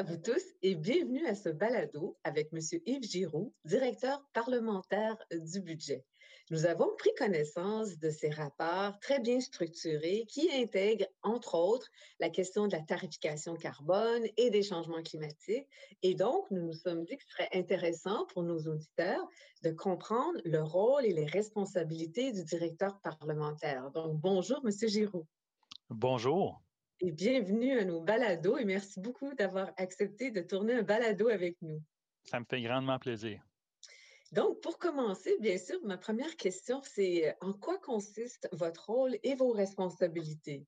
à vous tous et bienvenue à ce balado avec M. Yves Giroux, directeur parlementaire du budget. Nous avons pris connaissance de ces rapports très bien structurés qui intègrent, entre autres, la question de la tarification carbone et des changements climatiques. Et donc, nous nous sommes dit que ce serait intéressant pour nos auditeurs de comprendre le rôle et les responsabilités du directeur parlementaire. Donc, bonjour, M. Giroux. Bonjour et bienvenue à nos balados et merci beaucoup d'avoir accepté de tourner un balado avec nous. Ça me fait grandement plaisir. Donc, pour commencer, bien sûr, ma première question, c'est en quoi consiste votre rôle et vos responsabilités?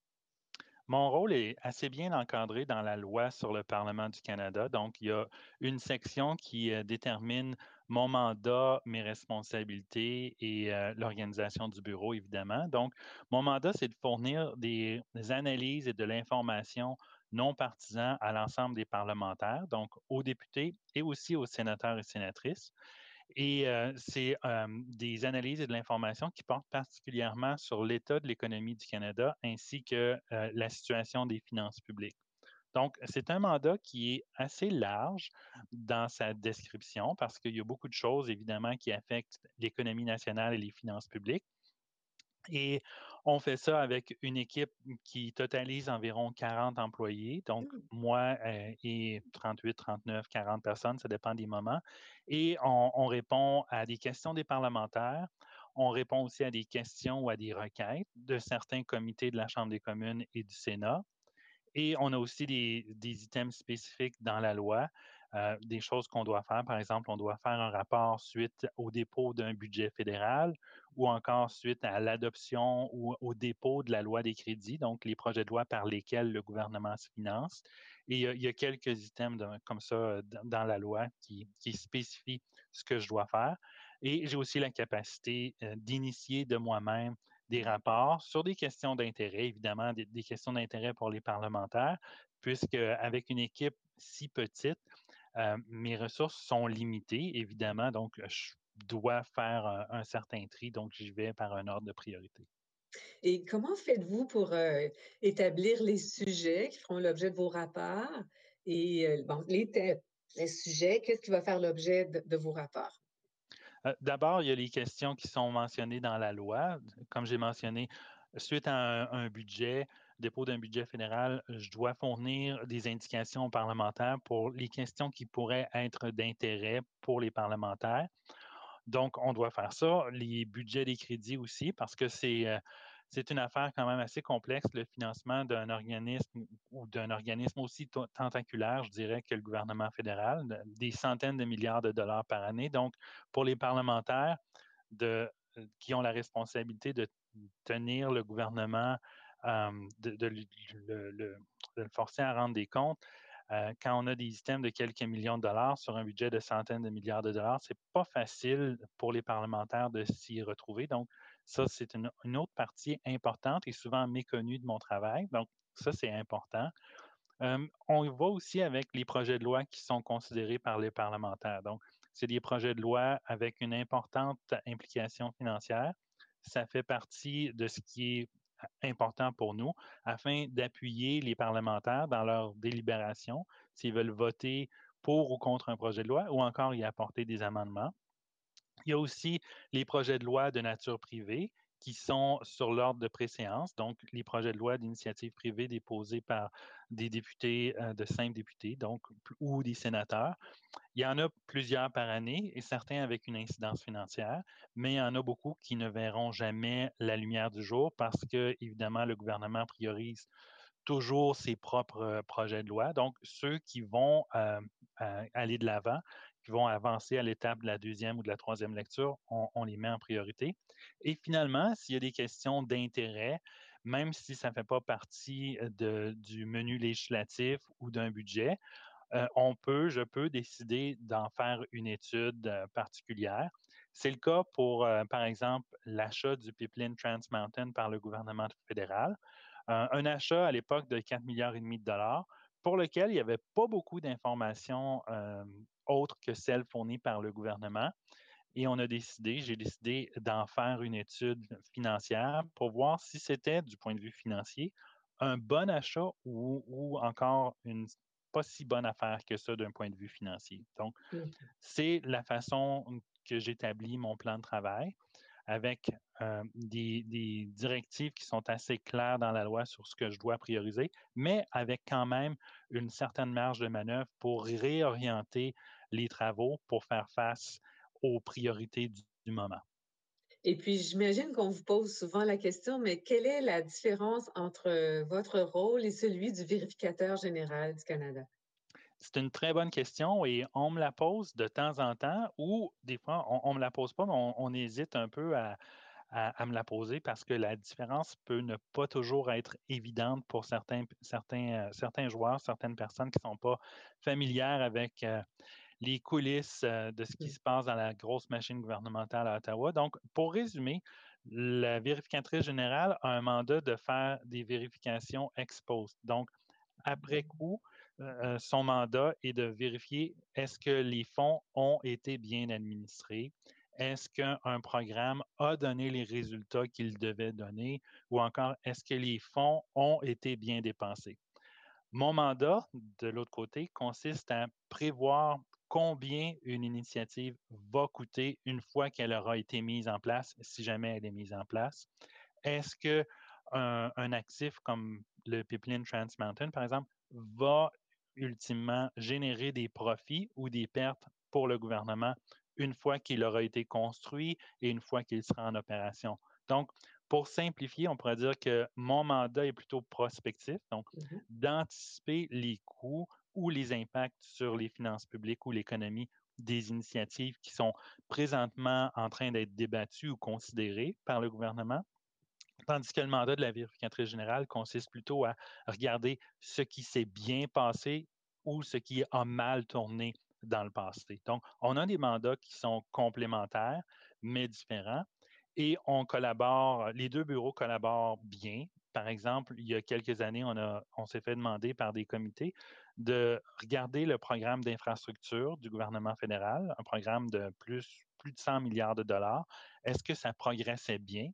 Mon rôle est assez bien encadré dans la loi sur le Parlement du Canada. Donc, il y a une section qui euh, détermine mon mandat, mes responsabilités et euh, l'organisation du bureau, évidemment. Donc, mon mandat, c'est de fournir des, analyses et de l'information non partisan à l'ensemble des parlementaires, donc aux députés et aussi aux sénateurs et sénatrices. Et euh, c'est euh, des analyses et de l'information qui portent particulièrement sur l'état de l'économie du Canada ainsi que la situation des finances publiques. Donc, c'est un mandat qui est assez large dans sa description parce qu'il y a beaucoup de choses, évidemment, qui affectent l'économie nationale et les finances publiques. Et on fait ça avec une équipe qui totalise environ 40 employés, donc mmh. moi euh, et 38, 39, 40 personnes, ça dépend des moments. Et on, on, répond à des questions des parlementaires, on répond aussi à des questions ou à des requêtes de certains comités de la Chambre des communes et du Sénat. Et on a aussi des, items spécifiques dans la loi, euh, des choses qu'on doit faire. Par exemple, on doit faire un rapport suite au dépôt d'un budget fédéral ou encore suite à l'adoption ou au dépôt de la loi des crédits, donc les projets de loi par lesquels le gouvernement se finance. Et il y a, quelques items comme ça dans la loi qui, qui spécifient ce que je dois faire. Et j'ai aussi la capacité euh, d'initier de moi-même des rapports sur des questions d'intérêt, évidemment, des, questions d'intérêt pour les parlementaires, puisque avec une équipe si petite, euh, mes ressources sont limitées, évidemment, donc je dois faire un, certain tri, donc j'y vais par un ordre de priorité. Et comment faites-vous pour euh, établir les sujets qui feront l'objet de vos rapports? Et euh, bon, les, les sujets, qu'est-ce qui va faire l'objet de vos rapports? Euh, d'abord, il y a les questions qui sont mentionnées dans la loi. Comme j'ai mentionné, suite à un, budget, dépôt d'un budget fédéral, je dois fournir des indications aux parlementaires pour les questions qui pourraient être d'intérêt pour les parlementaires. Donc, on doit faire ça. Les budgets des crédits aussi, parce que c'est euh, c'est une affaire quand même assez complexe, le financement d'un organisme ou d'un organisme aussi tentaculaire, je dirais, que le gouvernement fédéral, des centaines de milliards de dollars par année. Donc, pour les parlementaires de, qui ont la responsabilité de tenir le gouvernement, euh, de, le, forcer à rendre des comptes, euh, quand on a des items de quelques millions de dollars sur un budget de centaines de milliards de dollars, c'est pas facile pour les parlementaires de s'y retrouver. Donc, ça, c'est une, autre partie importante et souvent méconnue de mon travail. Donc, ça, c'est important. Euh, on va aussi avec les projets de loi qui sont considérés par les parlementaires. Donc, c'est des projets de loi avec une importante implication financière. Ça fait partie de ce qui est important pour nous afin d'appuyer les parlementaires dans leur délibération s'ils veulent voter pour ou contre un projet de loi ou encore y apporter des amendements. Il y a aussi les projets de loi de nature privée qui sont sur l'ordre de préséance, donc les projets de loi d'initiative privée déposés par des députés, euh, de cinq députés, donc, ou des sénateurs. Il y en a plusieurs par année et certains avec une incidence financière, mais il y en a beaucoup qui ne verront jamais la lumière du jour parce que, évidemment, le gouvernement priorise toujours ses propres euh, projets de loi. Donc, ceux qui vont euh, aller de l'avant, qui vont avancer à l'étape de la deuxième ou de la troisième lecture, on, les met en priorité. Et finalement, s'il y a des questions d'intérêt, même si ça ne fait pas partie de, du menu législatif ou d'un budget, euh, on peut, je peux décider d'en faire une étude euh, particulière. C'est le cas pour, euh, par exemple, l'achat du pipeline Trans Mountain par le gouvernement fédéral. un achat à l'époque de 4 milliards et demi de dollars pour lequel il n'y avait pas beaucoup d'informations autres que celles fournies par le gouvernement. Et on a décidé, j'ai décidé d'en faire une étude financière pour voir si c'était, du point de vue financier, un bon achat ou, encore une pas si bonne affaire que ça d'un point de vue financier. Donc, Mmh. c'est la façon que j'établis mon plan de travail avec euh, des, directives qui sont assez claires dans la loi sur ce que je dois prioriser, mais avec quand même une certaine marge de manœuvre pour réorienter les travaux pour faire face aux priorités du, du moment. Et puis, j'imagine qu'on vous pose souvent la question, mais quelle est la différence entre votre rôle et celui du vérificateur général du Canada? C'est une très bonne question et on me la pose de temps en temps ou des fois, on ne me la pose pas, mais on, on hésite un peu à, à, à, me la poser parce que la différence peut ne pas toujours être évidente pour certains, certains, euh, certains joueurs, certaines personnes qui ne sont pas familières avec euh, les coulisses euh, de ce qui se passe dans la grosse machine gouvernementale à Ottawa. Donc, pour résumer, la vérificatrice générale a un mandat de faire des vérifications ex post. Donc, après coup, euh, son mandat est de vérifier est-ce que les fonds ont été bien administrés, est-ce qu'un programme a donné les résultats qu'il devait donner ou encore est-ce que les fonds ont été bien dépensés. Mon mandat, de l'autre côté, consiste à prévoir combien une initiative va coûter une fois qu'elle aura été mise en place, si jamais elle est mise en place. Est-ce que un, un, actif comme le pipeline Trans Mountain, par exemple, va ultimement générer des profits ou des pertes pour le gouvernement une fois qu'il aura été construit et une fois qu'il sera en opération. Donc, pour simplifier, on pourrait dire que mon mandat est plutôt prospectif, donc mm -hmm. d'anticiper les coûts ou les impacts sur les finances publiques ou l'économie des initiatives qui sont présentement en train d'être débattues ou considérées par le gouvernement. Tandis que le mandat de la vérificatrice générale consiste plutôt à regarder ce qui s'est bien passé ou ce qui a mal tourné dans le passé. Donc, on a des mandats qui sont complémentaires, mais différents, et on collabore, les deux bureaux collaborent bien. Par exemple, il y a quelques années, on, on s'est fait demander par des comités de regarder le programme d'infrastructure du gouvernement fédéral, un programme de plus, plus de 100 milliards de dollars. Est-ce que ça progressait bien?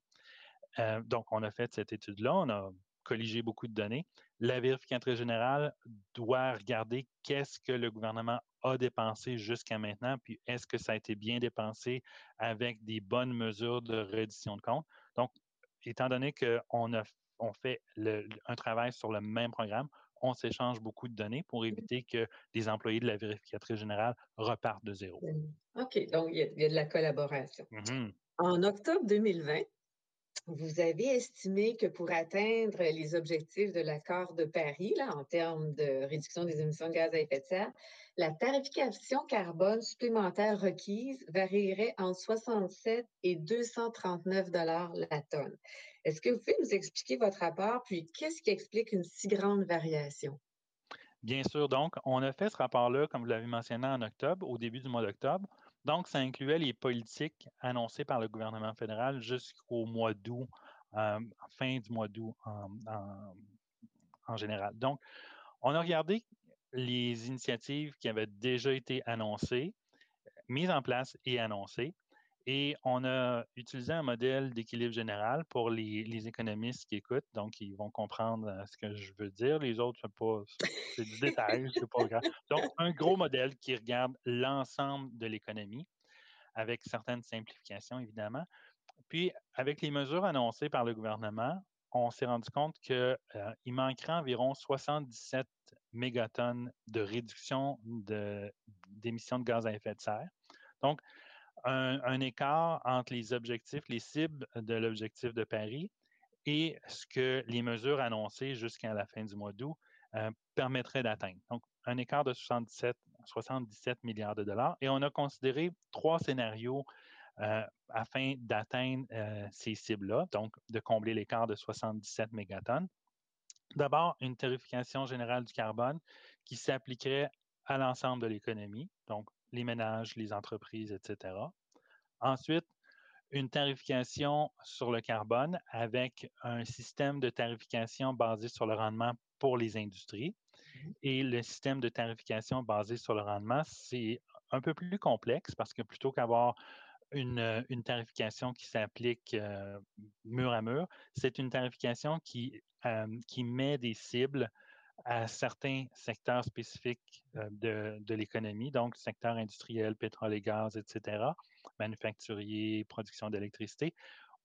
Euh, donc, on a fait cette étude-là, on a colligé beaucoup de données. La vérificatrice générale doit regarder qu'est-ce que le gouvernement a dépensé jusqu'à maintenant, puis est-ce que ça a été bien dépensé avec des bonnes mesures de reddition de comptes. Donc, étant donné qu'on a on fait le, un travail sur le même programme, on s'échange beaucoup de données pour éviter que les employés de la vérificatrice générale repartent de zéro. OK, donc il y a, il y a de la collaboration. Mm -hmm. En octobre 2020, vous avez estimé que pour atteindre les objectifs de l'accord de Paris, là, en termes de réduction des émissions de gaz à effet de serre, la tarification carbone supplémentaire requise varierait entre 67 et 239 dollars la tonne. Est-ce que vous pouvez nous expliquer votre rapport, puis qu'est-ce qui explique une si grande variation? Bien sûr, donc, on a fait ce rapport-là, comme vous l'avez mentionné, en octobre, au début du mois d'octobre. Donc, ça incluait les politiques annoncées par le gouvernement fédéral jusqu'au mois d'août, euh, fin du mois d'août en, général. Donc, on a regardé les initiatives qui avaient déjà été annoncées, mises en place et annoncées, et on a utilisé un modèle d'équilibre général pour les, économistes qui écoutent, donc ils vont comprendre ce que je veux dire. Les autres, c'est du détail, c'est pas grave. Donc, un gros modèle qui regarde l'ensemble de l'économie, avec certaines simplifications, évidemment. Puis, avec les mesures annoncées par le gouvernement, on s'est rendu compte qu'il euh, manquerait environ 77 mégatonnes de réduction d'émissions de, de gaz à effet de serre. Donc, un, écart entre les objectifs, les cibles de l'objectif de Paris et ce que les mesures annoncées jusqu'à la fin du mois d'août euh, permettraient d'atteindre. Donc, un écart de 77, 77 milliards de dollars. Et on a considéré trois scénarios euh, afin d'atteindre euh, ces cibles-là, donc de combler l'écart de 77 mégatonnes. D'abord, une tarification générale du carbone qui s'appliquerait à l'ensemble de l'économie, donc les ménages, les entreprises, etc. Ensuite, une tarification sur le carbone avec un système de tarification basé sur le rendement pour les industries. Et le système de tarification basé sur le rendement, c'est un peu plus complexe parce que plutôt qu'avoir une, une, tarification qui s'applique euh, mur à mur, c'est une tarification qui, euh, qui met des cibles à certains secteurs spécifiques euh, de, l'économie, donc secteur industriel, pétrole et gaz, etc., manufacturier, production d'électricité,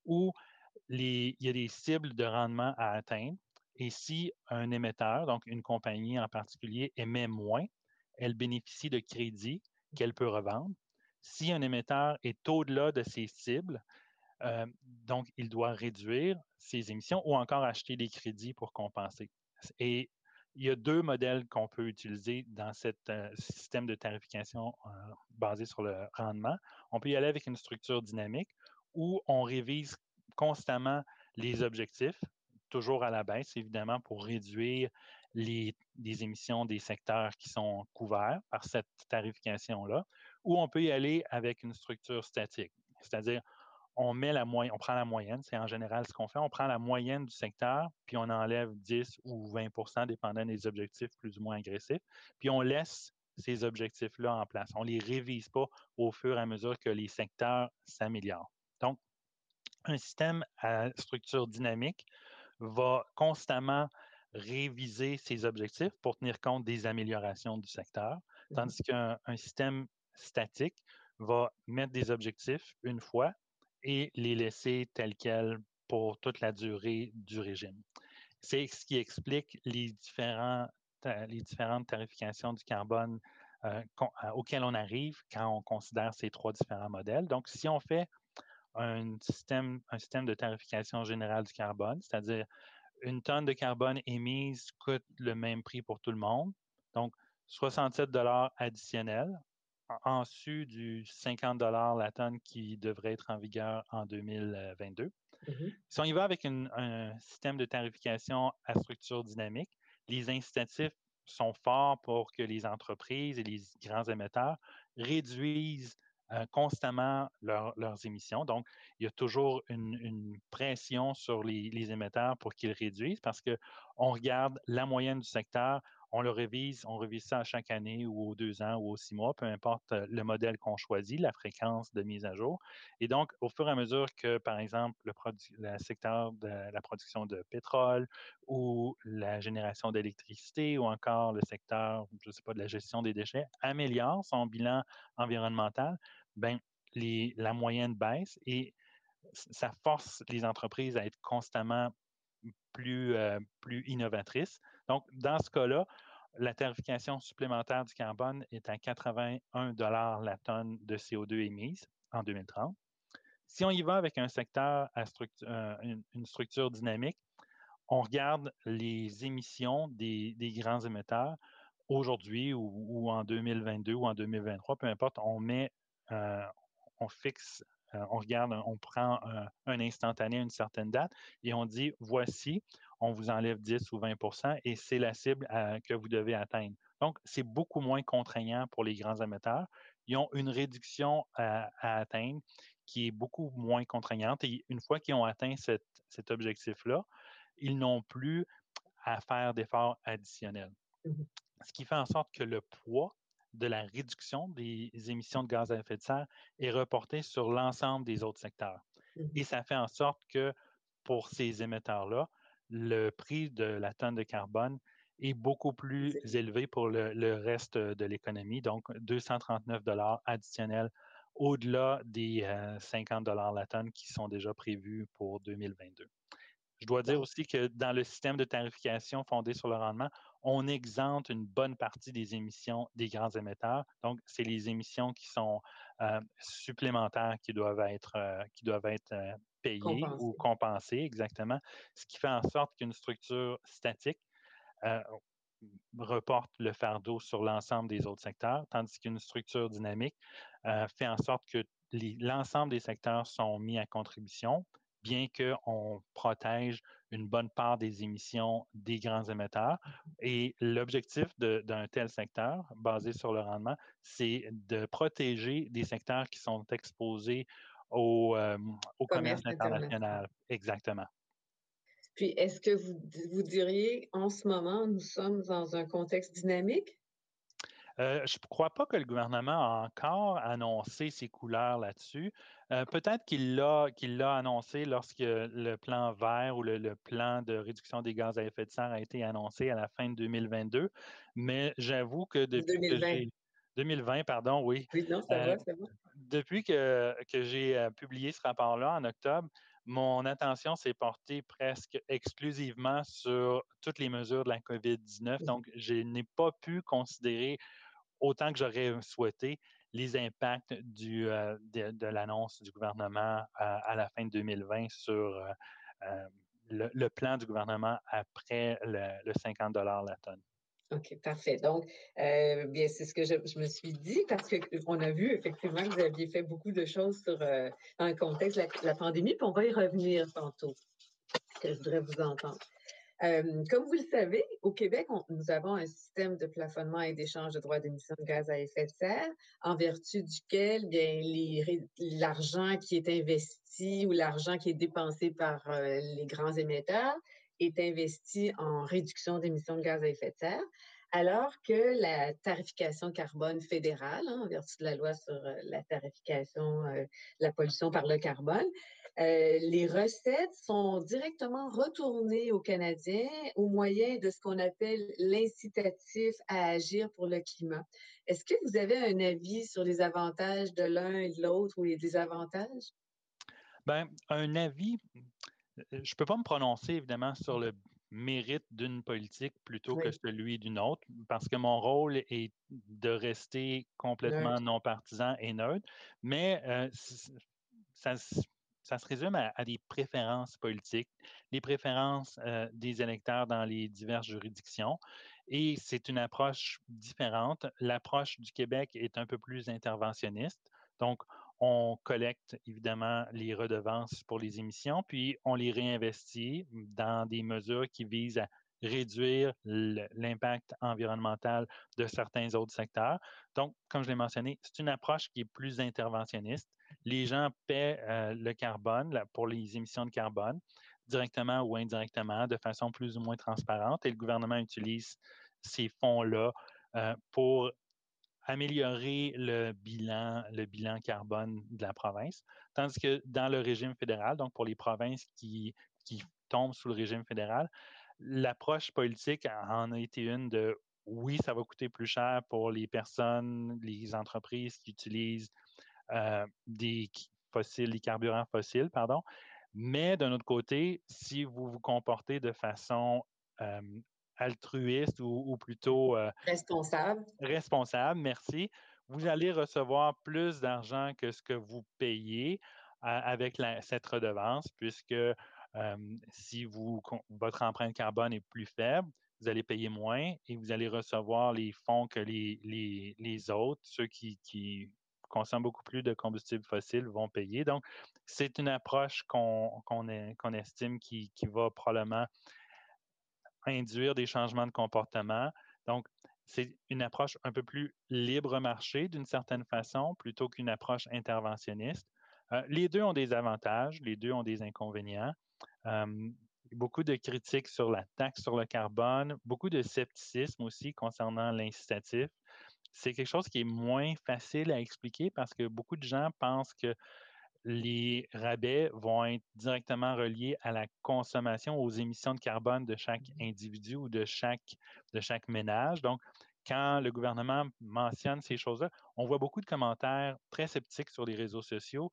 où il y a des cibles de rendement à atteindre. Et si un émetteur, donc une compagnie en particulier, émet moins, elle bénéficie de crédits qu'elle peut revendre. Si un émetteur est au-delà de ses cibles, euh, donc il doit réduire ses émissions ou encore acheter des crédits pour compenser. Il y a deux modèles qu'on peut utiliser dans ce euh, système de tarification euh, basé sur le rendement. On peut y aller avec une structure dynamique où on révise constamment les objectifs, toujours à la baisse, évidemment, pour réduire les, émissions des secteurs qui sont couverts par cette tarification-là, ou on peut y aller avec une structure statique, c'est-à-dire on met la moyenne, on prend la moyenne, c'est en général ce qu'on fait, on prend la moyenne du secteur, puis on enlève 10 ou 20% dépendant des objectifs plus ou moins agressifs, puis on laisse ces objectifs-là en place. On ne les révise pas au fur et à mesure que les secteurs s'améliorent. Donc, un système à structure dynamique va constamment réviser ses objectifs pour tenir compte des améliorations du secteur, mmh tandis qu'un système statique va mettre des objectifs une fois, et les laisser tels quels pour toute la durée du régime. C'est ce qui explique les, différents, différentes tarifications du carbone euh, auxquelles on arrive quand on considère ces trois différents modèles. Donc, si on fait un système, de tarification générale du carbone, c'est-à-dire une tonne de carbone émise coûte le même prix pour tout le monde, donc 67 dollars additionnels en su du 50 la tonne qui devrait être en vigueur en 2022. Mmh si on y va avec un système de tarification à structure dynamique, les incitatifs sont forts pour que les entreprises et les grands émetteurs réduisent euh, constamment leurs émissions. Donc, il y a toujours une, pression sur les, les émetteurs pour qu'ils réduisent parce qu'on regarde la moyenne du secteur, on le révise, on révise ça à chaque année ou aux deux ans ou aux six mois, peu importe euh, le modèle qu'on choisit, la fréquence de mise à jour. Et donc, au fur et à mesure que, par exemple, le, secteur de la production de pétrole ou la génération d'électricité ou encore le secteur, je ne sais pas, de la gestion des déchets améliore son bilan environnemental, ben, la moyenne baisse et ça force les entreprises à être constamment plus, euh, plus innovatrice. Donc, dans ce cas-là, la tarification supplémentaire du carbone est à 81 la tonne de CO2 émise en 2030. Si on y va avec un secteur à euh, une, structure dynamique, on regarde les émissions des, grands émetteurs aujourd'hui ou, en 2022 ou en 2023, peu importe, on met, euh, on fixe euh, on regarde, on prend un, instantané à une certaine date et on dit voici, on vous enlève 10 ou 20% et c'est la cible euh, que vous devez atteindre. Donc, c'est beaucoup moins contraignant pour les grands émetteurs. Ils ont une réduction à, atteindre qui est beaucoup moins contraignante. Et une fois qu'ils ont atteint cet objectif-là, ils n'ont plus à faire d'efforts additionnels. Mmh Ce qui fait en sorte que le poids de la réduction des émissions de gaz à effet de serre est reporté sur l'ensemble des autres secteurs. Mmh Et ça fait en sorte que pour ces émetteurs-là, le prix de la tonne de carbone est beaucoup plus élevé pour le, reste de l'économie, donc 239 dollars additionnels au-delà des 50 euh, dollars la tonne qui sont déjà prévus pour 2022. Je dois dire aussi que dans le système de tarification fondé sur le rendement, on exempte une bonne partie des émissions des grands émetteurs. Donc, c'est les émissions qui sont euh, supplémentaires qui doivent être, euh, qui doivent être euh, payées ou compensées, exactement. Ce qui fait en sorte qu'une structure statique reporte le fardeau sur l'ensemble des autres secteurs, tandis qu'une structure dynamique fait en sorte que l'ensemble des secteurs sont mis à contribution, bien qu'on protège une bonne part des émissions des grands émetteurs. Et l'objectif d'un tel secteur, basé sur le rendement, c'est de protéger des secteurs qui sont exposés au, euh, commerce, international. Exactement. Puis, est-ce que vous, vous diriez, en ce moment, nous sommes dans un contexte dynamique? Euh, je ne crois pas que le gouvernement a encore annoncé ses couleurs là-dessus. Euh, peut-être qu'il l'a annoncé lorsque le plan vert ou le, plan de réduction des gaz à effet de serre a été annoncé à la fin de 2022, mais j'avoue que depuis 2020. 2020, pardon, oui. Oui, non, ça va, ça va. Depuis que, que j'ai publié ce rapport-là en octobre, mon attention s'est portée presque exclusivement sur toutes les mesures de la COVID-19. Mmh Donc, je n'ai pas pu considérer autant que j'aurais souhaité les impacts euh, de, l'annonce du gouvernement à, la fin de 2020 sur euh, euh, le, plan du gouvernement après le, 50 la tonne. OK, parfait. Donc, bien, c'est ce que je, me suis dit parce qu'on a vu effectivement que vous aviez fait beaucoup de choses sur, dans le contexte de la, la pandémie, puis on va y revenir tantôt, que je voudrais vous entendre? Euh, comme vous le savez, au Québec, nous avons un système de plafonnement et d'échange de droits d'émission de gaz à effet de serre, en vertu duquel l'argent qui est investi ou l'argent qui est dépensé par euh, les grands émetteurs est investi en réduction d'émissions de gaz à effet de serre, alors que la tarification carbone fédérale, hein, en vertu de la loi sur euh, la tarification de la pollution par le carbone, euh, les recettes sont directement retournées aux Canadiens au moyen de ce qu'on appelle l'incitatif à agir pour le climat. Est-ce que vous avez un avis sur les avantages de l'un et de l'autre ou les désavantages? Bien, un avis, euh, je ne peux pas me prononcer évidemment sur le mérite d'une politique plutôt que celui d'une autre, parce que mon rôle est de rester complètement non partisan et neutre, mais euh, ça, ça se résume à, des préférences politiques, les préférences euh, des électeurs dans les diverses juridictions. Et c'est une approche différente. L'approche du Québec est un peu plus interventionniste. Donc, on collecte évidemment les redevances pour les émissions, puis on les réinvestit dans des mesures qui visent à réduire l'impact environnemental de certains autres secteurs. Donc, comme je l'ai mentionné, c'est une approche qui est plus interventionniste les gens paient euh, le carbone pour les émissions de carbone, directement ou indirectement, de façon plus ou moins transparente, et le gouvernement utilise ces fonds-là euh, pour améliorer le bilan, le bilan carbone de la province. Tandis que dans le régime fédéral, donc pour les provinces qui, qui tombent sous le régime fédéral, l'approche politique en a été une de oui, ça va coûter plus cher pour les personnes, les entreprises qui utilisent euh, des fossiles, carburants fossiles, pardon. Mais d'un autre côté, si vous vous comportez de façon euh, altruiste ou, plutôt euh, responsable. Responsable, merci. Vous allez recevoir plus d'argent que ce que vous payez avec cette redevance, puisque si votre empreinte carbone est plus faible, vous allez payer moins et vous allez recevoir les fonds que les, autres, ceux qui, consomment beaucoup plus de combustibles fossiles vont payer. Donc, c'est une approche qu'on estime qui, va probablement induire des changements de comportement. Donc, c'est une approche un peu plus libre marché d'une certaine façon plutôt qu'une approche interventionniste. Les deux ont des avantages, les deux ont des inconvénients. Beaucoup de critiques sur la taxe sur le carbone, beaucoup de scepticisme aussi concernant l'incitatif c'est quelque chose qui est moins facile à expliquer parce que beaucoup de gens pensent que les rabais vont être directement reliés à la consommation, aux émissions de carbone de chaque mmh individu ou de chaque, de chaque ménage. Donc, quand le gouvernement mentionne ces choses-là, on voit beaucoup de commentaires très sceptiques sur les réseaux sociaux.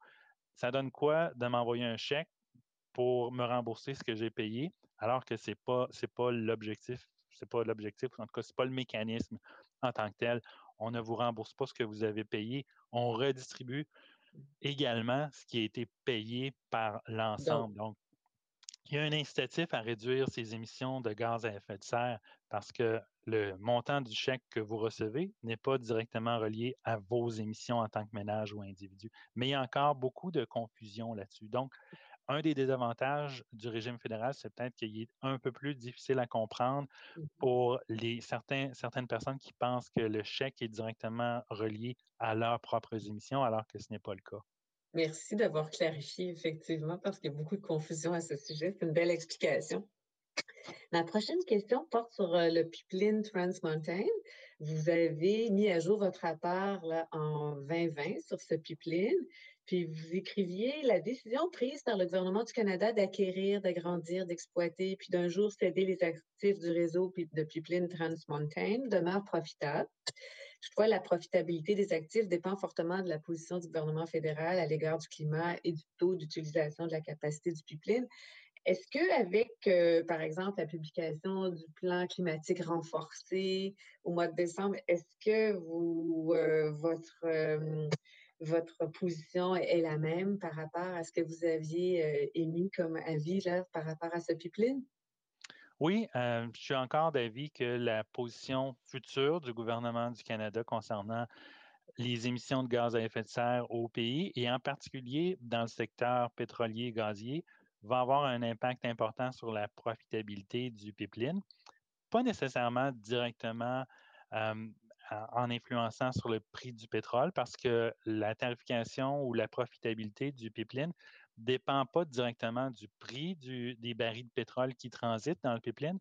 Ça donne quoi de m'envoyer un chèque? Pour me rembourser ce que j'ai payé, alors que ce n'est pas, pas l'objectif, c'est pas l'objectif, en tout cas, ce n'est pas le mécanisme en tant que tel on ne vous rembourse pas ce que vous avez payé, on redistribue également ce qui a été payé par l'ensemble. Donc, il y a un incitatif à réduire ces émissions de gaz à effet de serre parce que le montant du chèque que vous recevez n'est pas directement relié à vos émissions en tant que ménage ou individu. Mais il y a encore beaucoup de confusion là-dessus. Donc, un des désavantages du régime fédéral, c'est peut-être qu'il est un peu plus difficile à comprendre mmh pour les, certains, certaines personnes qui pensent que le chèque est directement relié à leurs propres émissions, alors que ce n'est pas le cas. Merci d'avoir clarifié, effectivement, parce qu'il y a beaucoup de confusion à ce sujet. C'est une belle explication. Ma prochaine question porte sur euh, le pipeline Trans Mountain. Vous avez mis à jour votre rapport là, en 2020 sur ce pipeline. Puis vous écriviez la décision prise par le gouvernement du Canada d'acquérir, d'agrandir, d'exploiter, puis d'un jour céder les actifs du réseau de pipeline Trans Mountain demeure profitable. Toutefois, la profitabilité des actifs dépend fortement de la position du gouvernement fédéral à l'égard du climat et du taux d'utilisation de la capacité du pipeline. Est-ce qu'avec, euh, par exemple, la publication du plan climatique renforcé au mois de décembre, est-ce que vous, euh, votre, euh, votre position est la même par rapport à ce que vous aviez émis comme avis là, par rapport à ce pipeline? Oui, je suis encore d'avis que la position future du gouvernement du Canada concernant les émissions de gaz à effet de serre au pays et en particulier dans le secteur pétrolier et gazier va avoir un impact important sur la profitabilité du pipeline. Pas nécessairement directement en influençant sur le prix du pétrole parce que la tarification ou la profitabilité du pipeline ne dépend pas directement du prix des barils de pétrole qui transitent dans le pipeline.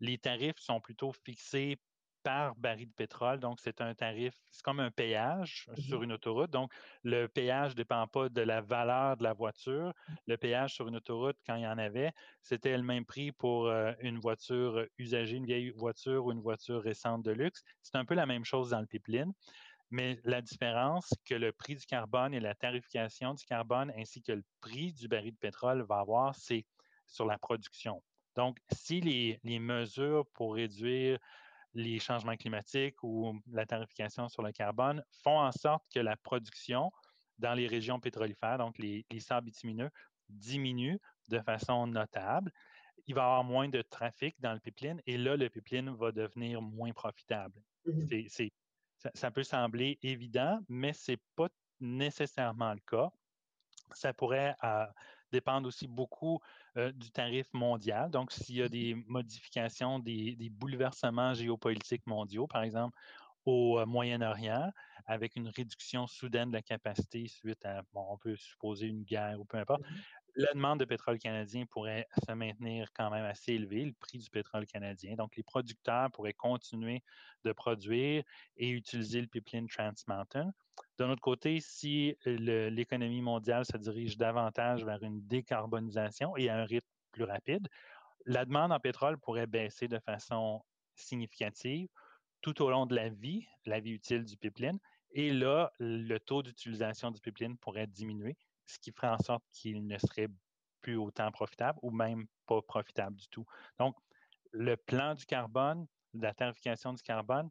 Les tarifs sont plutôt fixés par baril de pétrole. Donc, c'est un tarif, c'est comme un péage mmh sur une autoroute. Donc, le péage ne dépend pas de la valeur de la voiture. Le péage sur une autoroute, quand il y en avait, c'était le même prix pour euh, une voiture usagée, une vieille voiture ou une voiture récente de luxe. C'est un peu la même chose dans le pipeline. Mais la différence que le prix du carbone et la tarification du carbone ainsi que le prix du baril de pétrole va avoir, c'est sur la production. Donc, si les, les mesures pour réduire les changements climatiques ou la tarification sur le carbone font en sorte que la production dans les régions pétrolifères, donc les, sables bitumineux, diminue de façon notable. Il va y avoir moins de trafic dans le pipeline et là, le pipeline va devenir moins profitable. Mmh ça, peut sembler évident, mais ce n'est pas nécessairement le cas. Ça pourrait euh, dépendent aussi beaucoup euh, du tarif mondial. Donc, s'il y a des modifications, des, bouleversements géopolitiques mondiaux, par exemple au euh, Moyen-Orient, avec une réduction soudaine de la capacité suite à, bon, on peut supposer une guerre ou peu importe, mmh la demande de pétrole canadien pourrait se maintenir quand même assez élevée, le prix du pétrole canadien. Donc, les producteurs pourraient continuer de produire et utiliser le pipeline Trans Mountain. D'un autre côté, si l'économie mondiale se dirige davantage vers une décarbonisation et à un rythme plus rapide, la demande en pétrole pourrait baisser de façon significative tout au long de la vie, la vie utile du pipeline. Et là, le taux d'utilisation du pipeline pourrait diminuer, ce qui ferait en sorte qu'il ne serait plus autant profitable ou même pas profitable du tout. Donc, le plan du carbone, la tarification du carbone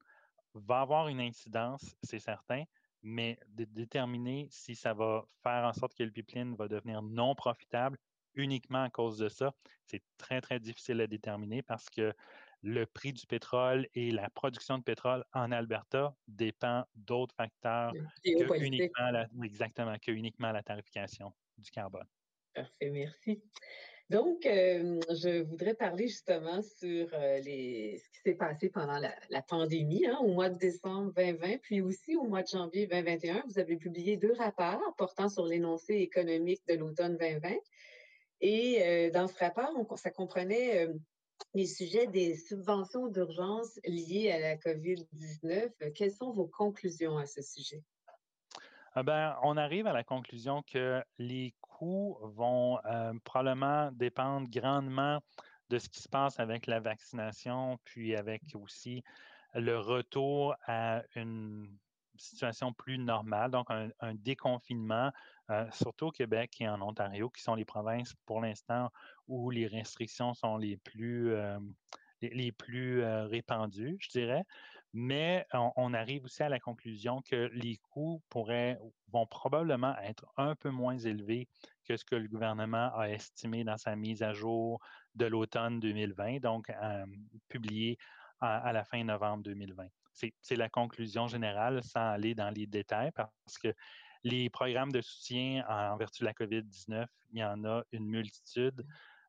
va avoir une incidence, c'est certain, mais de déterminer si ça va faire en sorte que le pipeline va devenir non profitable uniquement à cause de ça, c'est très, très difficile à déterminer parce que le prix du pétrole et la production de pétrole en Alberta dépend d'autres facteurs que uniquement, la, exactement, que uniquement la tarification du carbone. Parfait, merci. Donc, euh, je voudrais parler justement sur euh, les, ce qui s'est passé pendant la, pandémie, hein, au mois de décembre 2020, puis aussi au mois de janvier 2021. Vous avez publié deux rapports portant sur l'énoncé économique de l'automne 2020. Et euh, dans ce rapport, ça comprenait les sujets des subventions d'urgence liées à la COVID-19. Quelles sont vos conclusions à ce sujet? Ah ben, on arrive à la conclusion que les coûts vont euh, probablement dépendre grandement de ce qui se passe avec la vaccination, puis avec aussi le retour à une situation plus normale, donc un, déconfinement, euh, surtout au Québec et en Ontario, qui sont les provinces pour l'instant où les restrictions sont les plus, euh, les, plus répandues, je dirais mais on, arrive aussi à la conclusion que les coûts pourraient, vont probablement être un peu moins élevés que ce que le gouvernement a estimé dans sa mise à jour de l'automne 2020, donc publiée à, la fin novembre 2020. C'est la conclusion générale sans aller dans les détails parce que les programmes de soutien en vertu de la COVID-19, il y en a une multitude.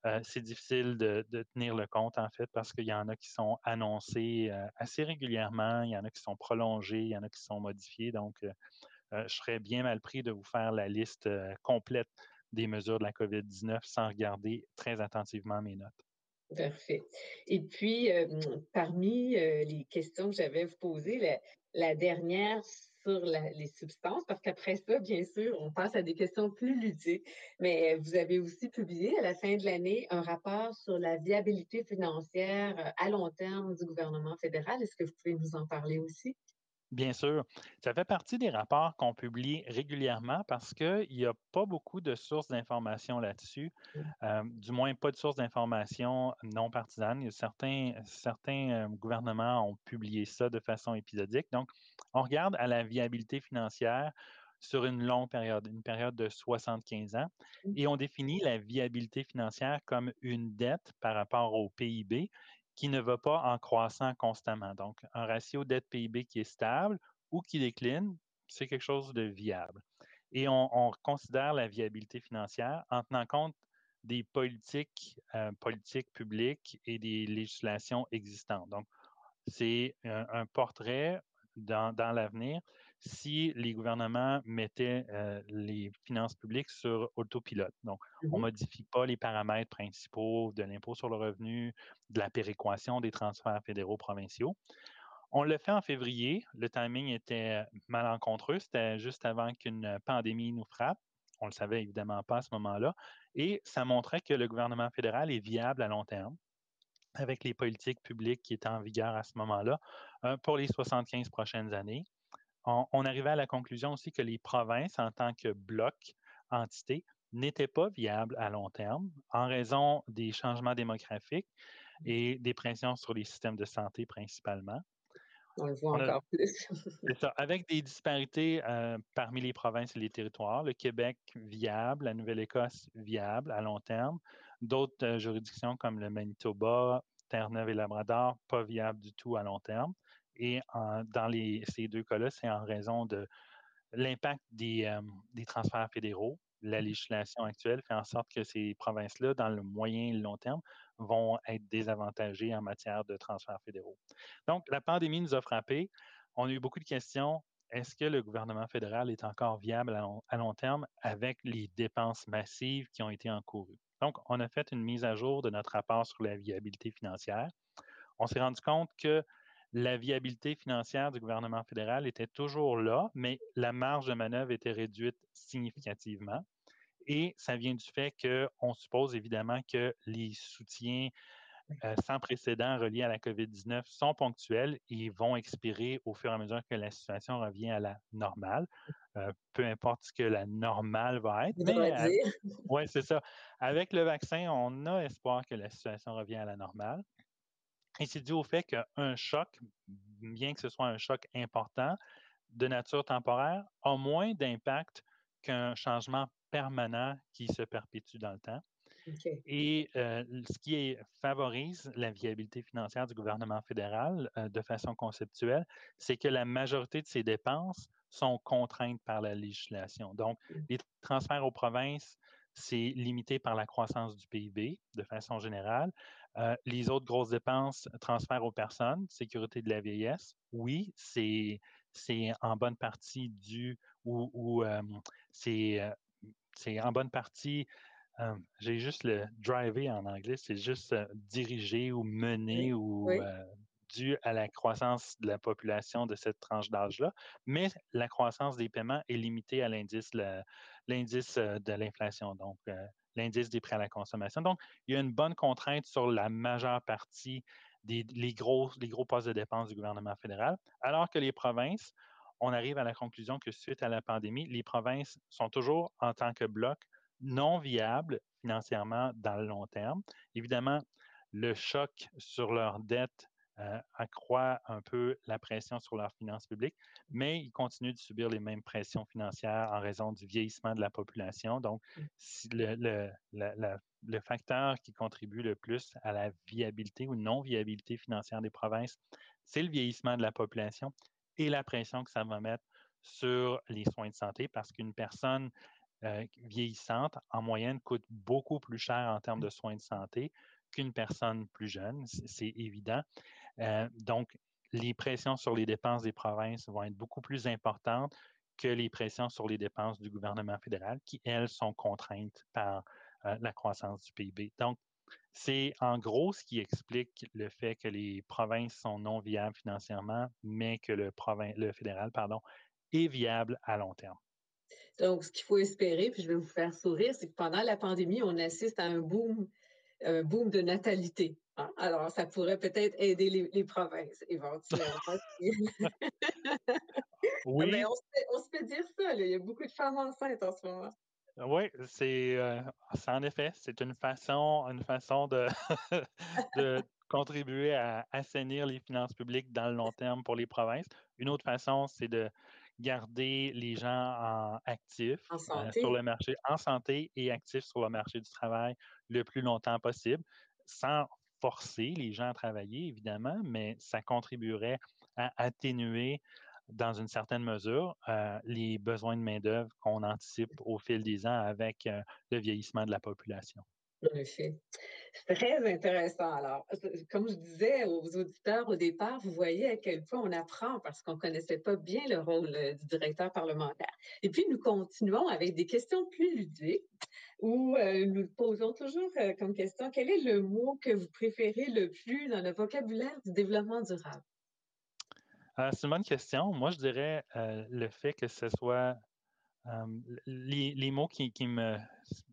Euh, c'est difficile de, tenir le compte, en fait, parce qu'il y en a qui sont annoncés euh, assez régulièrement, il y en a qui sont prolongés, il y en a qui sont modifiés. Donc, euh, je serais bien mal pris de vous faire la liste complète des mesures de la COVID-19 sans regarder très attentivement mes notes. Parfait. Et puis, parmi les questions que j'avais à vous poser, la, dernière, sur les substances, parce qu'après ça, bien sûr, on passe à des questions plus ludiques. Mais vous avez aussi publié à la fin de l'année un rapport sur la viabilité financière à long terme du gouvernement fédéral. Est-ce que vous pouvez nous en parler aussi? Bien sûr, ça fait partie des rapports qu'on publie régulièrement parce qu'il n'y a pas beaucoup de sources d'informations là-dessus, euh, du moins pas de sources d'informations non partisanes. Certains, certains euh, gouvernements ont publié ça de façon épisodique. Donc, on regarde à la viabilité financière sur une longue période, une période de 75 ans, et on définit la viabilité financière comme une dette par rapport au PIB qui ne va pas en croissant constamment. Donc, un ratio dette-PIB qui est stable ou qui décline, c'est quelque chose de viable. Et on, considère la viabilité financière en tenant compte des politiques, euh, politiques publiques et des législations existantes. Donc, c'est un, portrait dans, l'avenir si les gouvernements mettaient euh, les finances publiques sur autopilote. Donc, on ne mmh modifie pas les paramètres principaux de l'impôt sur le revenu, de la péréquation des transferts fédéraux provinciaux. On le fait en février. Le timing était malencontreux. C'était juste avant qu'une pandémie nous frappe. On ne le savait évidemment pas à ce moment-là. Et ça montrait que le gouvernement fédéral est viable à long terme avec les politiques publiques qui étaient en vigueur à ce moment-là euh, pour les 75 prochaines années. On, arrivait à la conclusion aussi que les provinces, en tant que bloc, entité, n'étaient pas viables à long terme en raison des changements démographiques et des pressions sur les systèmes de santé principalement. On le voit encore plus. Avec des disparités euh, parmi les provinces et les territoires, le Québec viable, la Nouvelle-Écosse viable à long terme, d'autres euh, juridictions comme le Manitoba, Terre-Neuve et Labrador, pas viables du tout à long terme. Et dans ces deux cas-là, c'est en raison de l'impact des, euh, des transferts fédéraux, la mmh législation actuelle fait en sorte que ces provinces-là, dans le moyen et le long terme, vont être désavantagées en matière de transferts fédéraux. Donc, la pandémie nous a frappés. On a eu beaucoup de questions. Est-ce que le gouvernement fédéral est encore viable à long, terme avec les dépenses massives qui ont été encourues? Donc, on a fait une mise à jour de notre rapport sur la viabilité financière. On s'est rendu compte que la viabilité financière du gouvernement fédéral était toujours là, mais la marge de manœuvre était réduite significativement. Et ça vient du fait qu'on suppose évidemment que les soutiens euh, sans précédent reliés à la COVID-19 sont ponctuels et vont expirer au fur et à mesure que la situation revient à la normale. Euh, peu importe ce que la normale va être. Oui, c'est ça. Avec le vaccin, on a espoir que la situation revienne à la normale. Et c'est dû au fait qu'un choc, bien que ce soit un choc important de nature temporaire, a moins d'impact qu'un changement permanent qui se perpétue dans le temps. Et euh, ce qui favorise la viabilité financière du gouvernement fédéral euh, de façon conceptuelle, c'est que la majorité de ses dépenses sont contraintes par la législation. Donc, mmh. les transferts aux provinces, c'est limité par la croissance du PIB de façon générale. Euh, les autres grosses dépenses, transfert aux personnes, sécurité de la vieillesse, oui, c'est en bonne partie dû ou, euh, euh, c'est en bonne partie j'ai juste le driver en anglais, c'est juste diriger ou mener ou dû à la croissance de la population de cette tranche d'âge-là, mais la croissance des paiements est limitée à l'indice de l'inflation, donc l'indice des prêts à la consommation. Donc, il y a une bonne contrainte sur la majeure partie des les gros, les gros postes de dépenses du gouvernement fédéral, alors que les provinces, on arrive à la conclusion que suite à la pandémie, les provinces sont toujours en tant que bloc non viables financièrement dans le long terme. Évidemment, le choc sur leur dette euh, accroît un peu la pression sur leurs finances publiques, mais ils continuent de subir les mêmes pressions financières en raison du vieillissement de la population. Donc, mmh. le, le, facteur qui contribue le plus à la viabilité ou non-viabilité financière des provinces, c'est le vieillissement de la population et la pression que ça va mettre sur les soins de santé parce qu'une personne euh, vieillissante, en moyenne, coûte beaucoup plus cher en termes de soins de santé qu'une personne plus jeune, c'est évident. Euh, donc, les pressions sur les dépenses des provinces vont être beaucoup plus importantes que les pressions sur les dépenses du gouvernement fédéral, qui, elles, sont contraintes par euh, la croissance du PIB. Donc, c'est en gros ce qui explique le fait que les provinces sont non viables financièrement, mais que le, le fédéral pardon, et viable à long terme. Donc, ce qu'il faut espérer, puis je vais vous faire sourire, c'est que pendant la pandémie, on assiste à un boom, un boom de natalité. Hein. Alors, ça pourrait peut-être aider les, provinces éventuellement. oui. Mais on se, fait, dire ça, il y a beaucoup de femmes enceintes en ce moment. Oui, c'est euh, en effet, c'est une façon, une façon de, de contribuer à assainir les finances publiques dans le long terme pour les provinces. Une autre façon, c'est de garder les gens en actifs euh, sur le marché, en santé et actifs sur le marché du travail le plus longtemps possible, sans forcer les gens à travailler, évidemment, mais ça contribuerait à atténuer dans une certaine mesure euh, les besoins de main-d'œuvre qu'on anticipe au fil des ans avec euh, le vieillissement de la population. C'est très intéressant. Alors, comme je disais aux auditeurs au départ, vous voyez à quel point on apprend parce qu'on ne connaissait pas bien le rôle euh, du directeur parlementaire. Et puis, nous continuons avec des questions plus ludiques où euh, nous posons toujours euh, comme question quel est le mot que vous préférez le plus dans le vocabulaire du développement durable? c'est une bonne question. Moi, je dirais le fait que ce soit les, mots qui, me,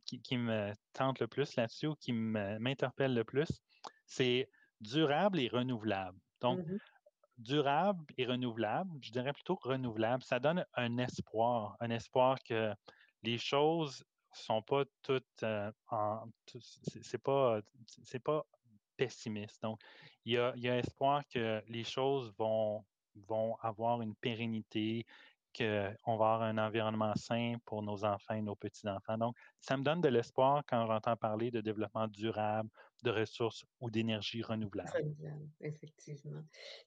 qui, me tentent le plus là-dessus ou qui m'interpellent le plus, c'est durable et renouvelable. Donc, mmh durable et renouvelable, je dirais plutôt renouvelable, ça donne un espoir, un espoir que les choses sont pas toutes en. C'est pas, c'est pas pessimiste. Donc, il y a, il y a espoir que les choses vont, vont avoir une pérennité, qu'on va avoir un environnement sain pour nos enfants et nos petits-enfants. Donc, ça me donne de l'espoir quand j'entends parler de développement durable, de ressources ou d'énergie renouvelable. Renouvelable, effectivement.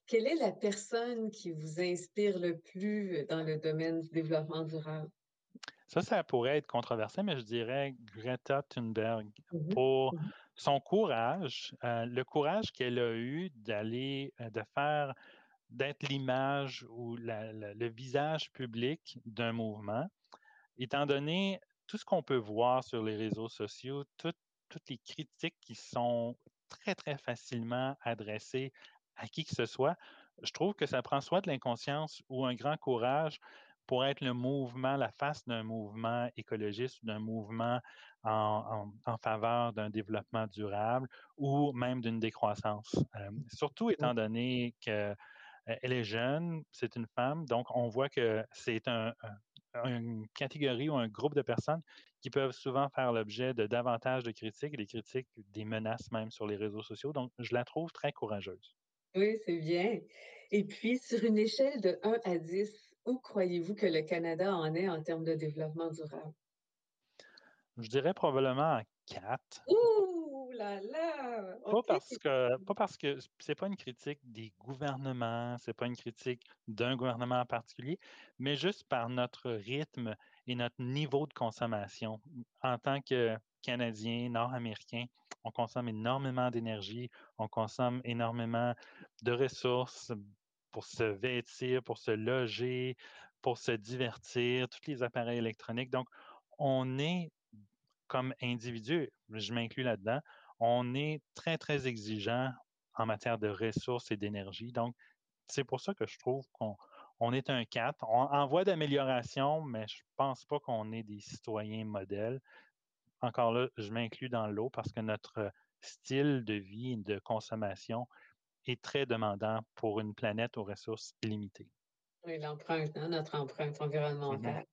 Quelle est la personne qui vous inspire le plus dans le domaine du développement durable? Ça, ça pourrait être controversé, mais je dirais Greta Thunberg mmh pour mmh son courage, euh, le courage qu'elle a eu d'aller, euh, de faire d'être l'image ou le visage public d'un mouvement, étant donné tout ce qu'on peut voir sur les réseaux sociaux, toutes les critiques qui sont très, très facilement adressées à qui que ce soit, je trouve que ça prend soit de l'inconscience ou un grand courage pour être le mouvement, la face d'un mouvement écologiste, d'un mouvement en, faveur d'un développement durable ou même d'une décroissance. Euh, surtout étant donné que elle est jeune, c'est une femme, donc on voit que c'est une catégorie ou un groupe de personnes qui peuvent souvent faire l'objet de davantage de critiques, des critiques, des menaces même sur les réseaux sociaux. Donc, je la trouve très courageuse. Oui, c'est bien. Et puis, sur une échelle de 1 à 10, où croyez-vous que le Canada en est en termes de développement durable? Je dirais probablement à 4. Pas parce que pas parce que c'est pas une critique des gouvernements, c'est pas une critique d'un gouvernement en particulier, mais juste par notre rythme et notre niveau de consommation. En tant que Canadien, Nord-Américain, on consomme énormément d'énergie, on consomme énormément de ressources pour se vêtir, pour se loger, pour se divertir, tous les appareils électroniques. Donc, on est comme individu, je m'inclus là-dedans, on est très, très exigeant en matière de ressources et d'énergie. Donc, c'est pour ça que je trouve qu'on est un 4. On, en voie d'amélioration, mais je ne pense pas qu'on est des citoyens modèles. Encore là, je m'inclus dans l'eau parce que notre style de vie et de consommation est très demandant pour une planète aux ressources limitées. Oui, l'empreinte, hein, notre empreinte mm-hmm. environnementale.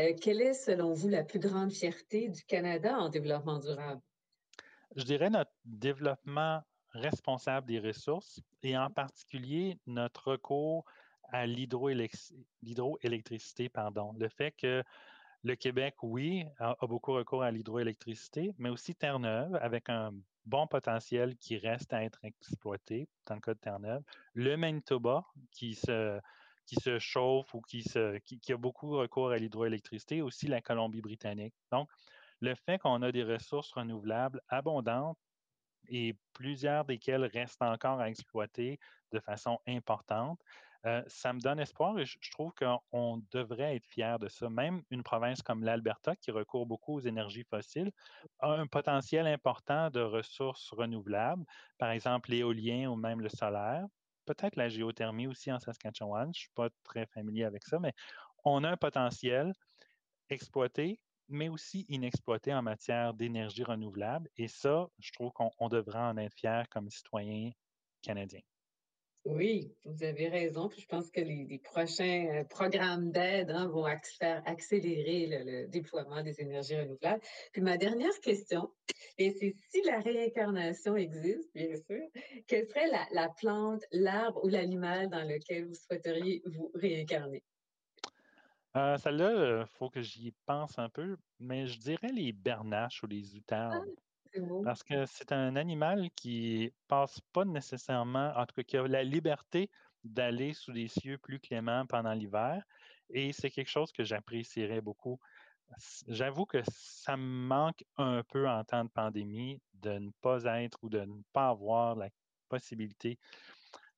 Euh, quelle est, selon vous, la plus grande fierté du Canada en développement durable? Je dirais notre développement responsable des ressources et en particulier notre recours à l'hydroélectricité, pardon. Le fait que le Québec, oui, a, beaucoup recours à l'hydroélectricité, mais aussi Terre-Neuve, avec un bon potentiel qui reste à être exploité dans le cas de Terre-Neuve. Le Manitoba, qui se, qui se chauffe ou qui, se, a beaucoup recours à l'hydroélectricité, aussi la Colombie-Britannique. Le fait qu'on a des ressources renouvelables abondantes et plusieurs desquelles restent encore à exploiter de façon importante, euh, ça me donne espoir et je, trouve qu'on devrait être fier de ça. Même une province comme l'Alberta, qui recourt beaucoup aux énergies fossiles, a un potentiel important de ressources renouvelables, par exemple l'éolien ou même le solaire. Peut-être la géothermie aussi en Saskatchewan. Je ne suis pas très familier avec ça, mais on a un potentiel exploité, mais aussi inexploité en matière d'énergie renouvelable. Et ça, je trouve qu'on devrait en être fier comme citoyen canadien. Oui, vous avez raison. Puis je pense que les, prochains euh, programmes d'aide hein, vont faire accélérer le, déploiement des énergies renouvelables. Puis ma dernière question, et c'est si la réincarnation existe, bien sûr, quelle serait la, plante, l'arbre ou l'animal dans lequel vous souhaiteriez vous réincarner? Euh, Celle-là, il euh, faut que j'y pense un peu, mais je dirais les bernaches ou les outardes. Parce que c'est un animal qui passe pas nécessairement, en tout cas, qui a la liberté d'aller sous des cieux plus cléments pendant l'hiver. Et c'est quelque chose que j'apprécierais beaucoup. J'avoue que ça me manque un peu en temps de pandémie de ne pas être ou de ne pas avoir la possibilité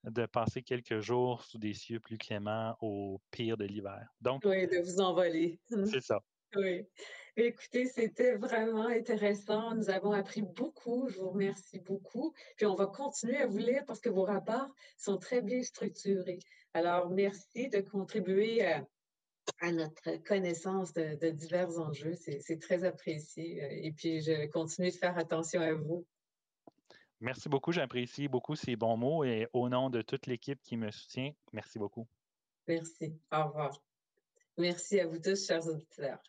de passer quelques jours sous des cieux plus cléments au pire de l'hiver. Donc, oui, de vous envoler. C'est ça. Oui. Écoutez, c'était vraiment intéressant. Nous avons appris beaucoup. Je vous remercie beaucoup. Puis on va continuer à vous lire parce que vos rapports sont très bien structurés. Alors, merci de contribuer à, notre connaissance de, divers enjeux. C'est très apprécié. Et puis, je continue de faire attention à vous. Merci beaucoup. J'apprécie beaucoup ces bons mots et au nom de toute l'équipe qui me soutient, merci beaucoup. Merci. Au revoir. Merci à vous tous, chers auditeurs.